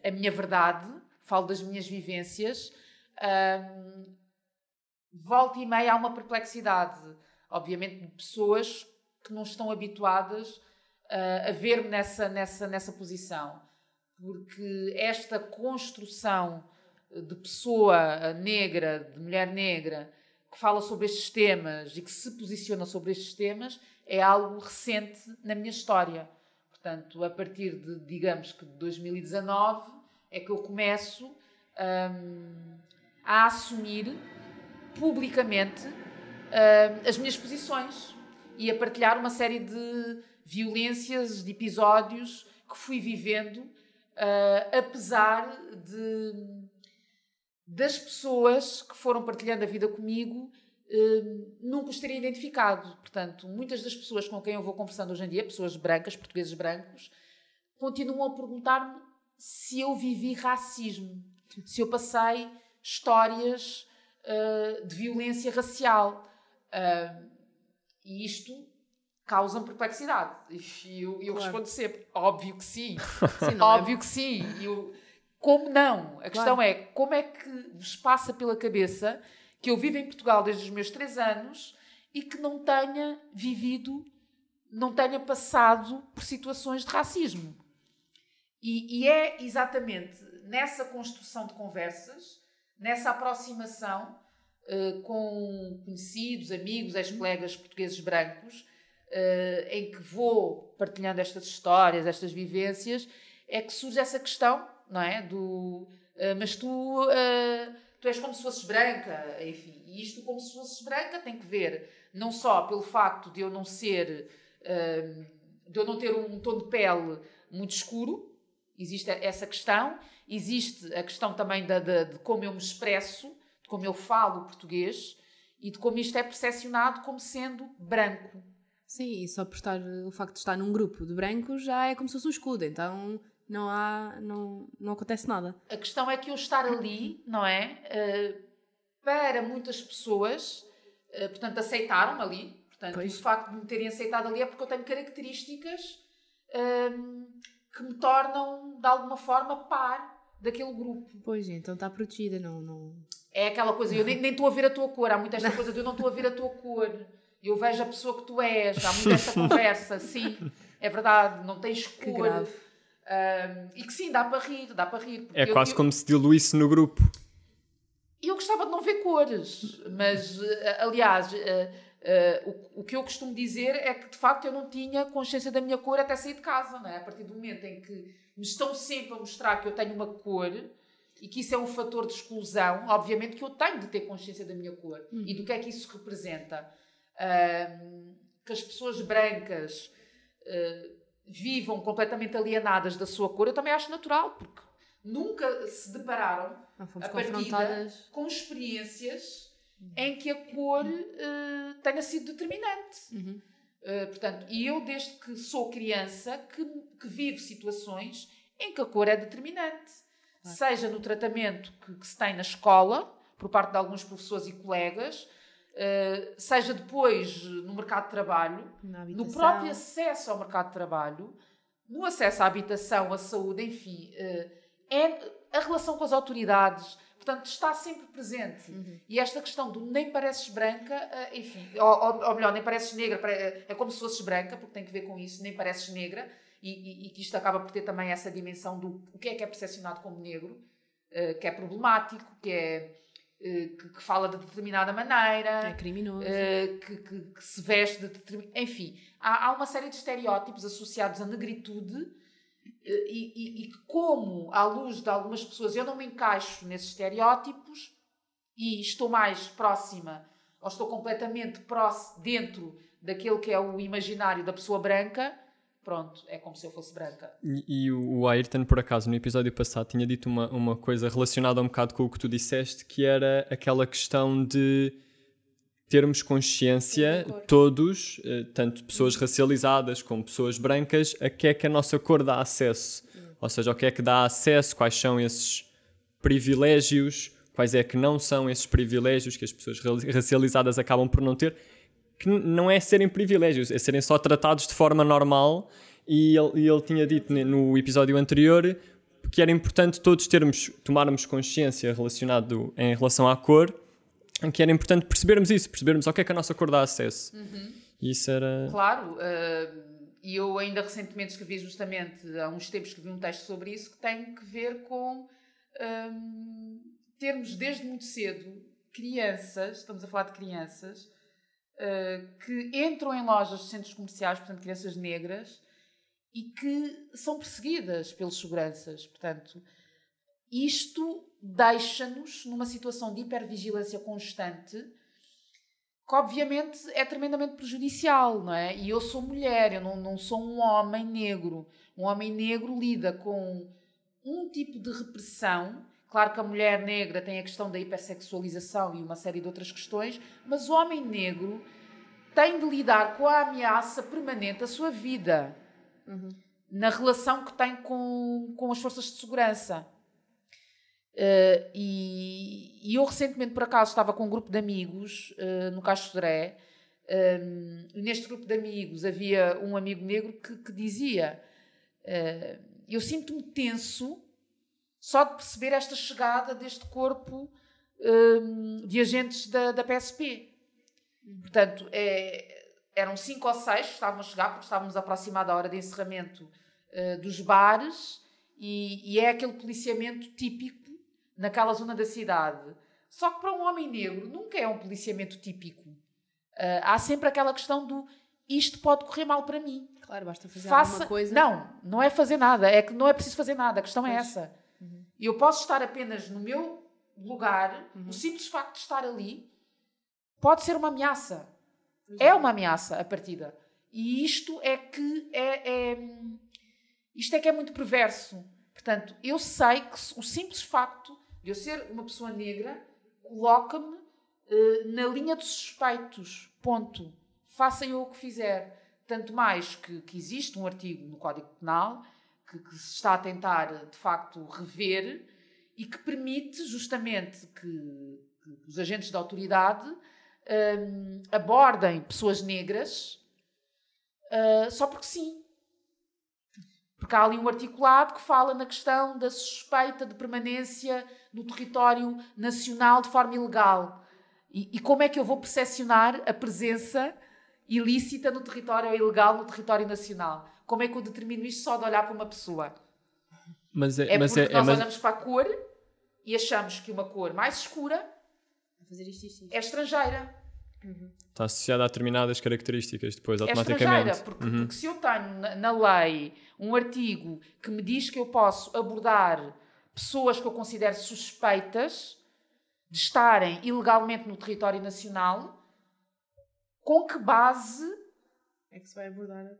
a minha verdade, falo das minhas vivências, eh, volta e meia há uma perplexidade, obviamente, de pessoas que não estão habituadas a ver-me nessa, nessa, nessa posição. Porque esta construção de pessoa negra, de mulher negra, que fala sobre estes temas e que se posiciona sobre estes temas, é algo recente na minha história. Portanto, a partir de, digamos que de 2019, é que eu começo hum, a assumir publicamente hum, as minhas posições e a partilhar uma série de violências, de episódios que fui vivendo, uh, apesar de das pessoas que foram partilhando a vida comigo uh, nunca os terem identificado. Portanto, muitas das pessoas com quem eu vou conversando hoje em dia, pessoas brancas, portugueses brancos, continuam a perguntar-me se eu vivi racismo, se eu passei histórias uh, de violência racial. Uh, e isto causa-me perplexidade. E eu, eu claro. respondo sempre: óbvio que sim. sim é? óbvio é... que sim. Eu, como não? A questão claro. é como é que vos passa pela cabeça que eu vivo em Portugal desde os meus três anos e que não tenha vivido, não tenha passado por situações de racismo. E, e é exatamente nessa construção de conversas, nessa aproximação uh, com conhecidos, amigos, ex-colegas portugueses brancos, uh, em que vou partilhando estas histórias, estas vivências, é que surge essa questão não é? Do, mas tu, uh, tu és como se fosses branca, enfim. E isto, como se fosses branca, tem que ver não só pelo facto de eu não ser, uh, de eu não ter um tom de pele muito escuro, existe essa questão, existe a questão também da, de, de como eu me expresso, de como eu falo português e de como isto é percepcionado como sendo branco. Sim, e só por estar, o facto de estar num grupo de brancos já é como se fosse um escudo, então não há, não, não acontece nada. A questão é que eu estar ali, não é? Uh, para muitas pessoas, uh, portanto, aceitaram-me ali. Portanto, pois. o facto de me terem aceitado ali é porque eu tenho características uh, que me tornam, de alguma forma, par daquele grupo. Pois, então está protegida, não, não... É aquela coisa, eu nem estou a ver a tua cor. Há muita esta coisa de eu não estou a ver a tua cor. Eu vejo a pessoa que tu és. Há muita esta conversa, sim. É verdade, não tens cor. Que grave um, e que sim, dá para rir, dá para rir. É quase eu, como se diluísse no grupo. Eu gostava de não ver cores, mas, eh, aliás, uh, uh, o, o, que eu costumo dizer é que, de facto, eu não tinha consciência da minha cor até sair de casa, não é? A partir do momento em que me estão sempre a mostrar que eu tenho uma cor e que isso é um fator de exclusão, obviamente que eu tenho de ter consciência da minha cor hum. e do que é que isso representa. Que as pessoas brancas uh, vivam completamente alienadas da sua cor, eu também acho natural, porque nunca se depararam a partida com experiências uhum. em que a cor uh, tenha sido determinante. Uhum. Uh, portanto, e eu, desde que sou criança, que, que vivo situações em que a cor é determinante. Seja no tratamento que, que se tem na escola, por parte de alguns professores e colegas, Uh, seja depois no mercado de trabalho, no próprio acesso ao mercado de trabalho, no acesso à habitação, à saúde, enfim, uh, é a relação com as autoridades, portanto, está sempre presente. Uhum. E esta questão do nem pareces branca, uh, enfim, ou, ou, melhor, nem pareces negra, é como se fosses branca, porque tem que ver com isso, nem pareces negra, e, e, e que isto acaba por ter também essa dimensão do o que é que é percepcionado como negro, que é problemático, que é eh, que, que, fala de determinada maneira, é criminoso, uh, que, que, que, se veste de determinada. Enfim, há, há, uma série de estereótipos associados à negritude uh, e, e, e, como, à luz de algumas pessoas, eu não me encaixo nesses estereótipos e estou mais próxima, ou estou completamente próximo, dentro daquele que é o imaginário da pessoa branca pronto, é como se eu fosse branca. E, e o Ayrton, por acaso, no episódio passado, tinha dito uma, uma coisa relacionada um bocado com o que tu disseste, que era aquela questão de termos consciência, todos, eh, tanto pessoas racializadas como pessoas brancas, a que é que a nossa cor dá acesso. Ou seja, o que é que dá acesso, quais são esses privilégios, quais é que não são esses privilégios que as pessoas racializadas acabam por não ter que não é serem privilégios, é serem só tratados de forma normal. E ele, e ele tinha dito no episódio anterior que era importante todos termos, tomarmos consciência relacionado em relação à cor, que era importante percebermos isso, percebermos ao que é que a nossa cor dá acesso. Uhum. Isso era. Claro, uh, e eu ainda recentemente escrevi justamente, há uns tempos escrevi um texto sobre isso que tem que ver com. Um, termos desde muito cedo crianças, estamos a falar de crianças, uh, que entram em lojas de centros comerciais, portanto, crianças negras, e que são perseguidas pelos seguranças. Portanto, isto deixa-nos numa situação de hipervigilância constante que obviamente é tremendamente prejudicial, não é? E eu sou mulher, eu não, não sou um homem negro. Um homem negro lida com um tipo de repressão. Claro que a mulher negra tem a questão da hipersexualização e uma série de outras questões, mas o homem negro tem de lidar com a ameaça permanente da sua vida, uhum. na relação que tem com, com as forças de segurança. Uh, e, e, eu recentemente, por acaso, estava com um grupo de amigos uh, no Castro Sodré, um, e neste grupo de amigos havia um amigo negro que, que dizia: uh, Eu sinto-me tenso só de perceber esta chegada deste corpo um, de agentes da, da PSP. Portanto, é, eram cinco ou seis que estavam a chegar, porque estávamos aproximados da hora de encerramento dos bares, e, e é aquele policiamento típico naquela zona da cidade. Só que para um homem negro nunca é um policiamento típico. Uh, há sempre aquela questão do isto pode correr mal para mim. Claro, basta fazer Faça... alguma coisa. Não, não é fazer nada. É que não é preciso fazer nada. A questão é pois. é essa. Uhum. Eu posso estar apenas no meu lugar. Uhum. O simples facto de estar ali pode ser uma ameaça. Uhum. É uma ameaça a partida. E isto é que é, é, isto é que é muito perverso. Portanto, eu sei que o simples facto eu ser uma pessoa negra coloca-me uh, na linha dos suspeitos. Ponto. Faça eu o que fizer. Tanto mais que, que existe um artigo no Código Penal que, que, se está a tentar, de facto, rever e que permite justamente que, que os agentes da autoridade um, abordem pessoas negras uh, só porque sim. Porque há ali um articulado que fala na questão da suspeita de permanência no território nacional de forma ilegal. E, e como é que eu vou percepcionar a presença ilícita no território ou ilegal no território nacional? Como é que eu determino isto só de olhar para uma pessoa? Mas é, é mas porque é, nós mas... olhamos para a cor e achamos que uma cor mais escura é estrangeira. Uhum. Está associada a determinadas características depois, é automaticamente. Porque, uhum. porque se eu tenho na, na lei um artigo que me diz que eu posso abordar pessoas que eu considero suspeitas de estarem ilegalmente no território nacional, com que base é que se vai abordar?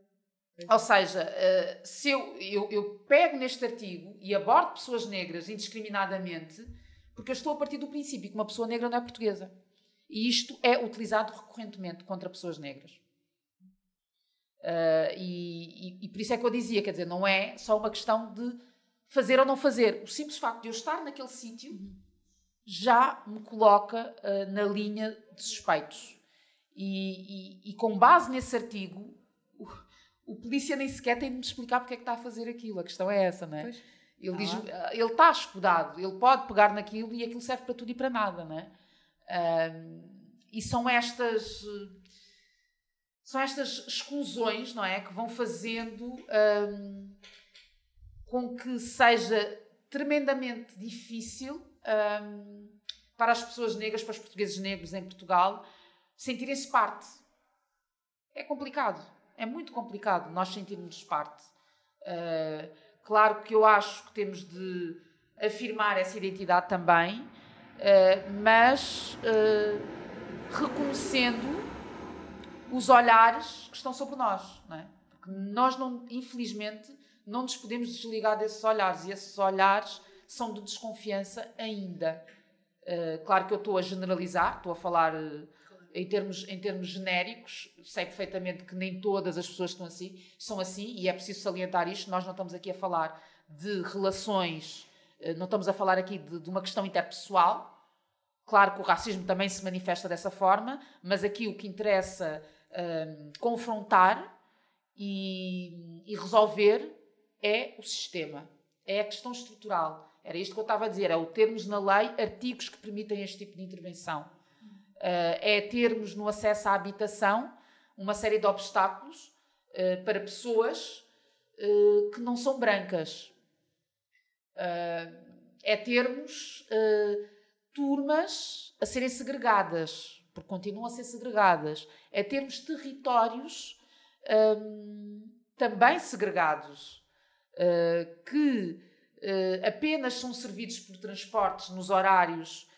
Ou seja, eh, se eu, eu, eu pego neste artigo e abordo pessoas negras indiscriminadamente, porque eu estou a partir do princípio que uma pessoa negra não é portuguesa. E isto é utilizado recorrentemente contra pessoas negras. Uh, e, e, e, por isso é que eu dizia, quer dizer, não é só uma questão de fazer ou não fazer. O simples facto de eu estar naquele sítio já me coloca uh, na linha de suspeitos. E, e, com base nesse artigo, o, polícia nem sequer tem de me explicar porque é que está a fazer aquilo. A questão é essa, não é? Pois. Ele, diz, ah. ele está escudado, ele pode pegar naquilo e aquilo serve para tudo e para nada, não é? e são estas são estas exclusões, não é, que vão fazendo um, com que seja tremendamente difícil um, para as pessoas negras, para os portugueses negros em Portugal, sentirem-se parte. É complicado, é muito complicado nós sentirmos parte. Uh, claro que eu acho que temos de afirmar essa identidade também, uh, mas uh, reconhecendo os olhares que estão sobre nós, não é? Porque nós não, infelizmente, não nos podemos desligar desses olhares e esses olhares são de desconfiança ainda. Claro que eu estou a generalizar, estou a falar em, termos, em termos genéricos, sei perfeitamente que nem todas as pessoas estão assim, são assim e é preciso salientar isto. Nós não estamos aqui a falar de relações, uh, não estamos a falar aqui de, de uma questão interpessoal. Claro que o racismo também se manifesta dessa forma, mas aqui o que interessa confrontar e, e resolver é o sistema, é a questão estrutural. Era isto que eu estava a dizer, é o termos na lei artigos que permitem este tipo de intervenção. Uh, é termos no acesso à habitação uma série de obstáculos uh, para pessoas uh, que não são brancas. é termos turmas a serem segregadas, porque continuam a ser segregadas, é termos territórios também segregados, que apenas são servidos por transportes nos horários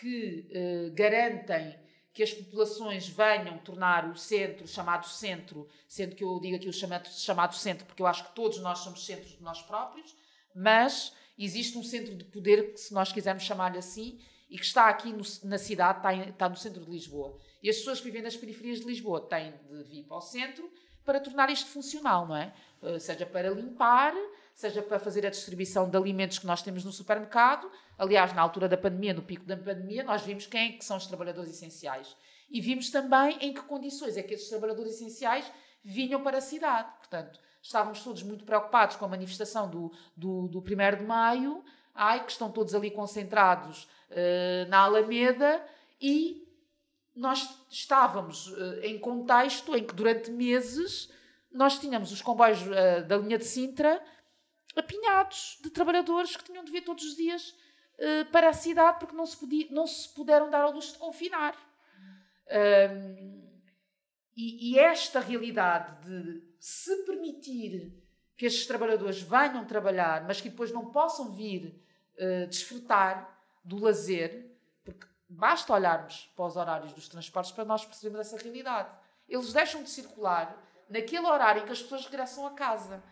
que uh, garantem que as populações venham tornar o centro, chamado centro, sendo que eu digo aqui o chamado, chamado centro, porque eu acho que todos nós somos centros de nós próprios, mas existe um centro de poder, que, se nós quisermos chamar-lhe assim, e que está aqui no, na cidade, está, em, está, no centro de Lisboa. E as pessoas que vivem nas periferias de Lisboa têm de vir para o centro para tornar isto funcional, não é? Uh, seja para limpar, seja para fazer a distribuição de alimentos que nós temos no supermercado. Aliás, na altura da pandemia, no pico da pandemia, nós vimos quem é que são os trabalhadores essenciais. E vimos também em que condições é que esses trabalhadores essenciais vinham para a cidade. Portanto, estávamos todos muito preocupados com a manifestação do, do, do 1 de Maio, ai, que estão todos ali concentrados uh, na Alameda e nós estávamos uh, em contexto em que durante meses nós tínhamos os comboios uh, da linha de Sintra apinhados de trabalhadores que tinham de vir todos os dias para a cidade porque não se, podia, não se puderam dar ao luxo de confinar. Um, e, e esta realidade de se permitir que estes trabalhadores venham trabalhar, mas que depois não possam vir uh, desfrutar do lazer, porque basta olharmos para os horários dos transportes para nós percebermos essa realidade. Eles deixam de circular naquele horário em que as pessoas regressam a casa.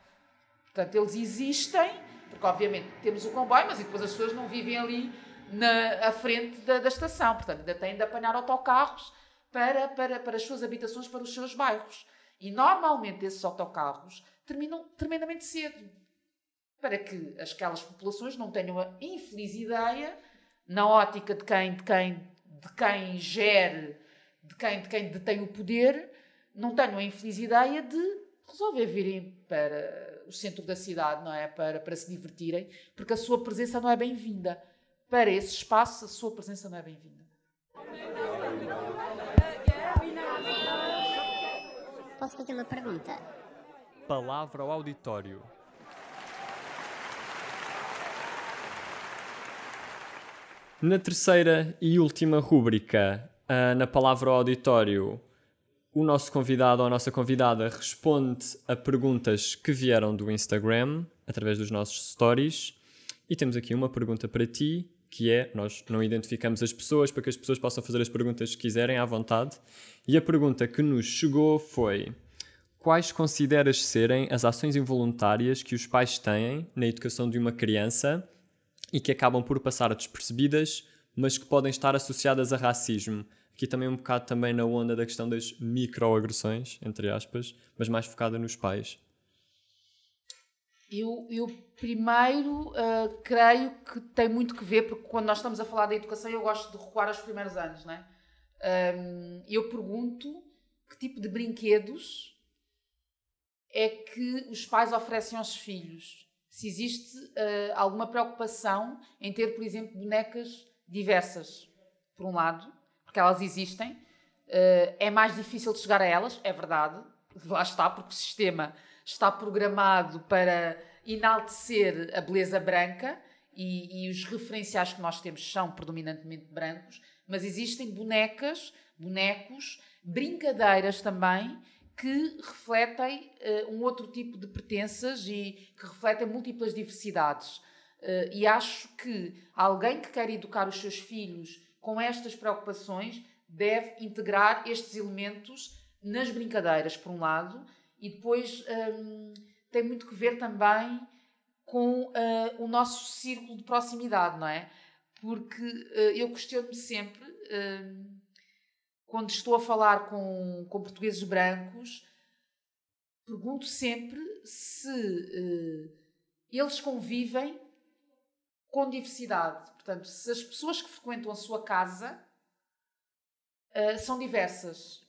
Portanto, eles existem, porque obviamente temos o comboio, mas depois as pessoas não vivem ali na à frente da, da estação. Portanto, ainda têm de apanhar autocarros para, para, para as suas habitações, para os seus bairros. E normalmente esses autocarros terminam tremendamente cedo, para que aquelas populações não tenham a infeliz ideia, na ótica de quem, de quem, de quem gere, de quem, de quem detém o poder, não tenham a infeliz ideia de resolver virem para o centro da cidade, não é? Para, para se divertirem, porque a sua presença não é bem-vinda. Para esse espaço, a sua presença não é bem-vinda. Posso fazer uma pergunta? Palavra ao auditório. Na terceira e última rúbrica, uh, na palavra ao auditório, o nosso convidado ou a nossa convidada responde a perguntas que vieram do Instagram através dos nossos stories. E temos aqui uma pergunta para ti, que é: nós não identificamos as pessoas para que as pessoas possam fazer as perguntas que quiserem à vontade. E a pergunta que nos chegou foi: Quais consideras serem as ações involuntárias que os pais têm na educação de uma criança e que acabam por passar despercebidas, mas que podem estar associadas a racismo? Aqui também um bocado também na onda da questão das microagressões, entre aspas, mas mais focada nos pais. Eu, eu primeiro uh, creio que tem muito que ver, porque quando nós estamos a falar da educação, eu gosto de recuar aos primeiros anos, não é? Um, eu pergunto que tipo de brinquedos é que os pais oferecem aos filhos. Se existe uh, alguma preocupação em ter, por exemplo, bonecas diversas, por um lado, porque elas existem, uh, é mais difícil de chegar a elas, é verdade, lá está, porque o sistema está programado para enaltecer a beleza branca e, e, os referenciais que nós temos são predominantemente brancos, mas existem bonecas, bonecos, brincadeiras também que refletem uh, um outro tipo de pertenças e que refletem múltiplas diversidades. Uh, e acho que alguém que quer educar os seus filhos com estas preocupações deve integrar estes elementos nas brincadeiras, por um lado, e depois um, tem muito que ver também com uh, o nosso círculo de proximidade, não é? Porque uh, eu questiono-me sempre, uh, quando estou a falar com, com portugueses brancos, pergunto sempre se eles convivem com diversidade. Portanto, se as pessoas que frequentam a sua casa são diversas.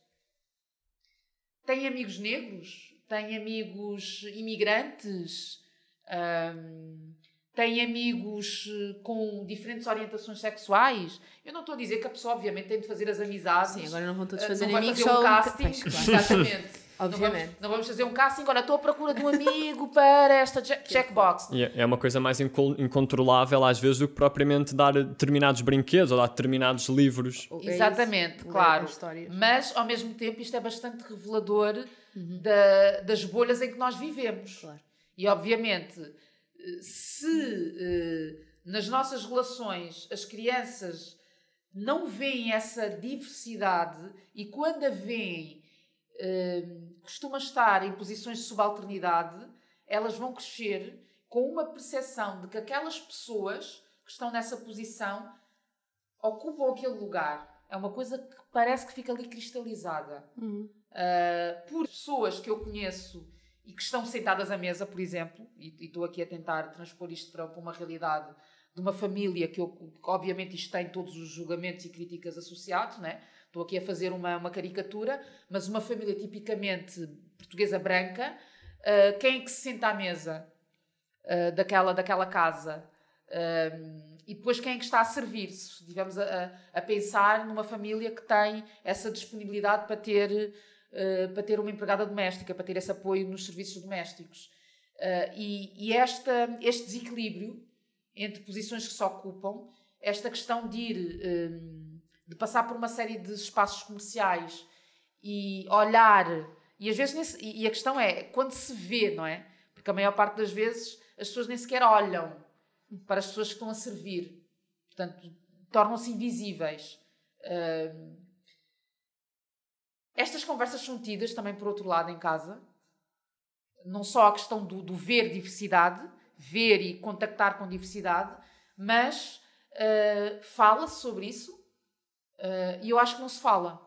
Têm amigos negros? tem amigos imigrantes, um, tem amigos eh, com diferentes orientações sexuais. Eu não estou a dizer que a pessoa, obviamente, tem de fazer as amizades. Sim, agora não vão todos uh, fazer não amigos. Fazer um casting, pois, claro. Exatamente. Não Obviamente. vamos, não vamos fazer um casting, olha, estou à procura de um amigo para esta che- checkbox. E é é uma coisa mais incontrolável às vezes do que propriamente dar determinados brinquedos ou dar determinados livros. É isso, Exatamente, ler claro. as histórias. Mas, ao mesmo tempo, isto é bastante revelador da- das bolhas em que nós vivemos. Claro. E, obviamente, se eh, nas nossas relações as crianças não veem essa diversidade e quando a veem eh, costuma estar em posições de subalternidade, elas vão crescer com uma percepção de que aquelas pessoas que estão nessa posição ocupam aquele lugar. É uma coisa que parece que fica ali cristalizada. Uhum. Uh, por pessoas que eu conheço e que estão sentadas à mesa, por exemplo, e e estou aqui a tentar transpor isto para para uma realidade de uma família que, eu, que obviamente isto tem todos os julgamentos e críticas associados, né? Estou aqui a fazer uma, uma caricatura, mas uma família tipicamente portuguesa branca, uh, quem é que se senta à mesa uh, daquela, daquela casa? Um, e depois quem é que está a servir? Se estivermos a, a, pensar numa família que tem essa disponibilidade para ter, uh, para ter uma empregada doméstica, para ter esse apoio nos serviços domésticos. Uh, e e esta, este desequilíbrio entre posições que se ocupam, esta questão de ir, um, de passar por uma série de espaços comerciais e olhar, e às vezes, nesse, e a questão é, quando se vê, não é? Porque a maior parte das vezes as pessoas nem sequer olham para as pessoas que estão a servir. Portanto, tornam-se invisíveis. Ahm, estas conversas são tidas também, por outro lado, em casa. Não só a questão do, do ver diversidade, ver e contactar com diversidade, mas ah, fala-se sobre isso ah, e eu acho que não se fala.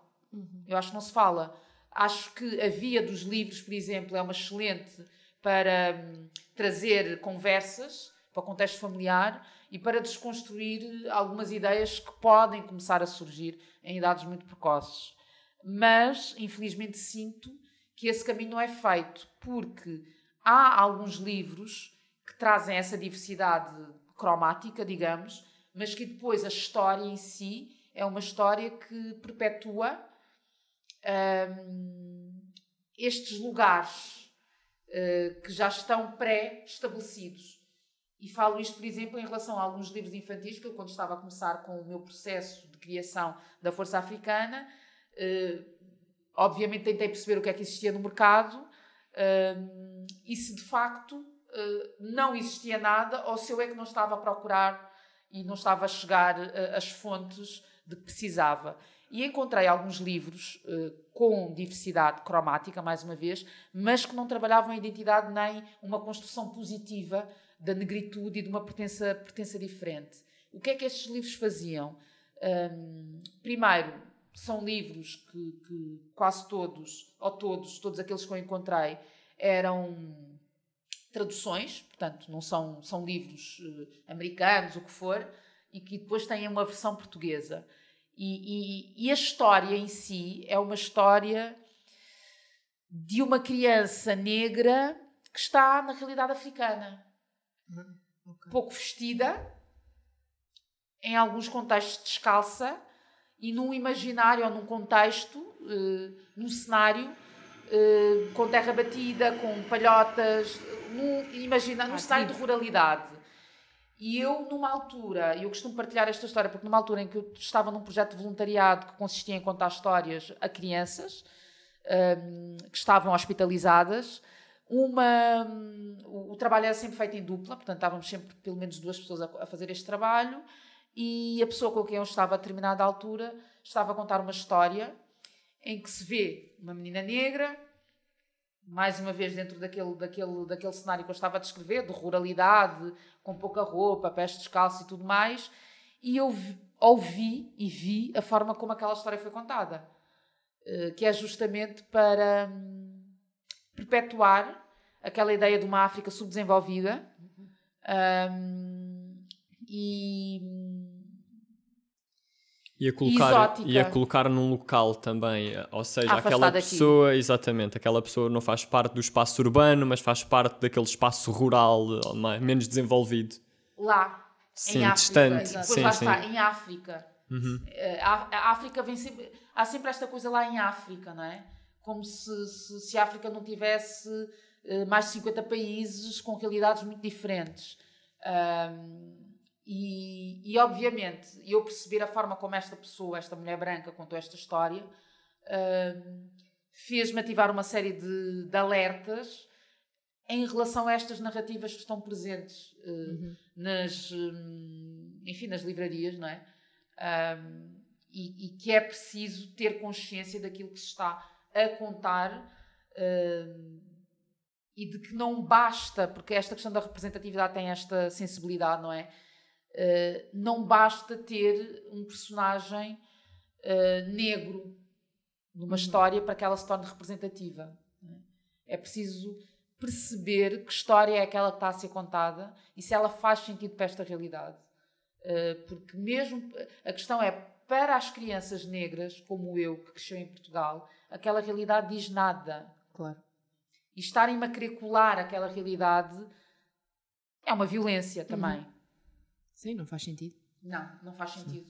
Eu acho que não se fala. Acho que a via dos livros, por exemplo, é uma excelente para hum, trazer conversas para o contexto familiar e para desconstruir algumas ideias que podem começar a surgir em idades muito precoces. Mas, infelizmente, sinto que esse caminho não é feito, porque há alguns livros que trazem essa diversidade cromática, digamos, mas que depois a história em si é uma história que perpetua hum, estes lugares uh, que já estão pré-estabelecidos. E falo isto, por exemplo, em relação a alguns livros infantis que eu, quando estava a começar com o meu processo de criação da Força Africana, uh, obviamente tentei perceber o que é que existia no mercado uh, e se de facto uh, não existia nada ou se eu é que não estava a procurar e não estava a chegar às fontes de que precisava. E encontrei alguns livros com diversidade cromática, mais uma vez, mas que não trabalhavam a identidade nem uma construção positiva da negritude e de uma pertença, pertença diferente. O que é que estes livros faziam? Um, primeiro, são livros que, que, quase todos, ou todos, todos aqueles que eu encontrei, eram traduções, portanto, não são, são livros uh, americanos, o que for, e que depois têm uma versão portuguesa. E, e, e a história em si é uma história de uma criança negra que está na realidade africana okay. pouco vestida, em alguns contextos descalça e num imaginário ou num contexto, uh, num cenário uh, com terra batida, com palhotas, num, imagina, num cenário de ruralidade. E eu, numa altura, eu costumo partilhar esta história, porque numa altura em que eu estava num projeto de voluntariado que consistia em contar histórias a crianças um, que estavam hospitalizadas, uma, o, o, trabalho era sempre feito em dupla, portanto estávamos sempre pelo menos duas pessoas a, a, fazer este trabalho e a pessoa com quem eu estava a determinada altura estava a contar uma história em que se vê uma menina negra, mais uma vez dentro daquele, daquele, daquele cenário que eu estava a descrever, de ruralidade, com pouca roupa, pés descalço e tudo mais, e eu vi, ouvi e vi a forma como aquela história foi contada, que é justamente para perpetuar aquela ideia de uma África subdesenvolvida um, e e a colocar exótica. e a colocar num local também, ou seja, aquela pessoa, exatamente, aquela pessoa não faz parte do espaço urbano, mas faz parte daquele espaço rural, menos desenvolvido. lá Sim, em África. distante. Depois Sim, lá sim. está, em África. Uhum. Eh, A, África vem sempre. Há sempre esta coisa lá em África, não é? como se, se, se a África não tivesse uh, mais de 50 países com realidades muito diferentes. Um, e, e, obviamente, eu perceber a forma como esta pessoa, esta mulher branca, contou esta história, um, fez-me ativar uma série de, de, alertas em relação a estas narrativas que estão presentes uh, uhum. nas, um, enfim, nas livrarias, não é? Um, e, e, que é preciso ter consciência daquilo que se está a contar e de que não basta, porque esta questão da representatividade tem esta sensibilidade, não é? Uh, não basta ter um personagem uh, negro numa uhum. história para que ela se torne representativa. É? é preciso perceber que história é aquela que está a ser contada e se ela faz sentido para esta realidade. Uh, porque mesmo a questão é para as crianças negras, como eu, que cresceu em Portugal, aquela realidade diz nada. Claro. E estarem-me a querer colar aquela realidade é uma violência também. Uhum. Sim, não faz sentido. Não, não faz sentido.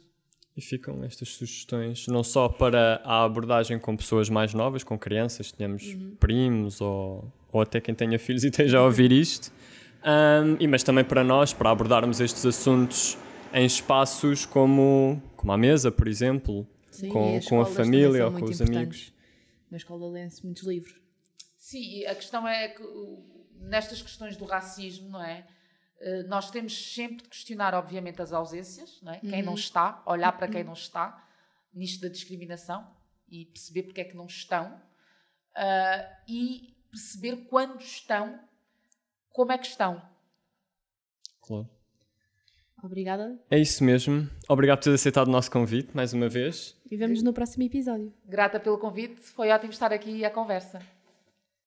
E ficam estas sugestões não só para a abordagem com pessoas mais novas, com crianças, tenhamos uhum. primos ou, ou até quem tenha filhos e esteja a ouvir isto, um, e, mas também para nós, para abordarmos estes assuntos em espaços como, como a mesa, por exemplo, Sim, com, a, com a família ou com os amigos. Na escola lê-se muitos livros. Sim, a questão é que nestas questões do racismo, não é? Eh, nós temos sempre de questionar, obviamente, as ausências, não é? Uhum. quem não uhum. está, olhar para quem não está, nisto da discriminação e perceber porque é que não estão uh, e perceber quando estão, como é que estão. Claro. Obrigada. É isso mesmo. Obrigado por ter aceitado o nosso convite mais uma vez. E vemos no próximo episódio. Grata pelo convite. Foi ótimo estar aqui à conversa.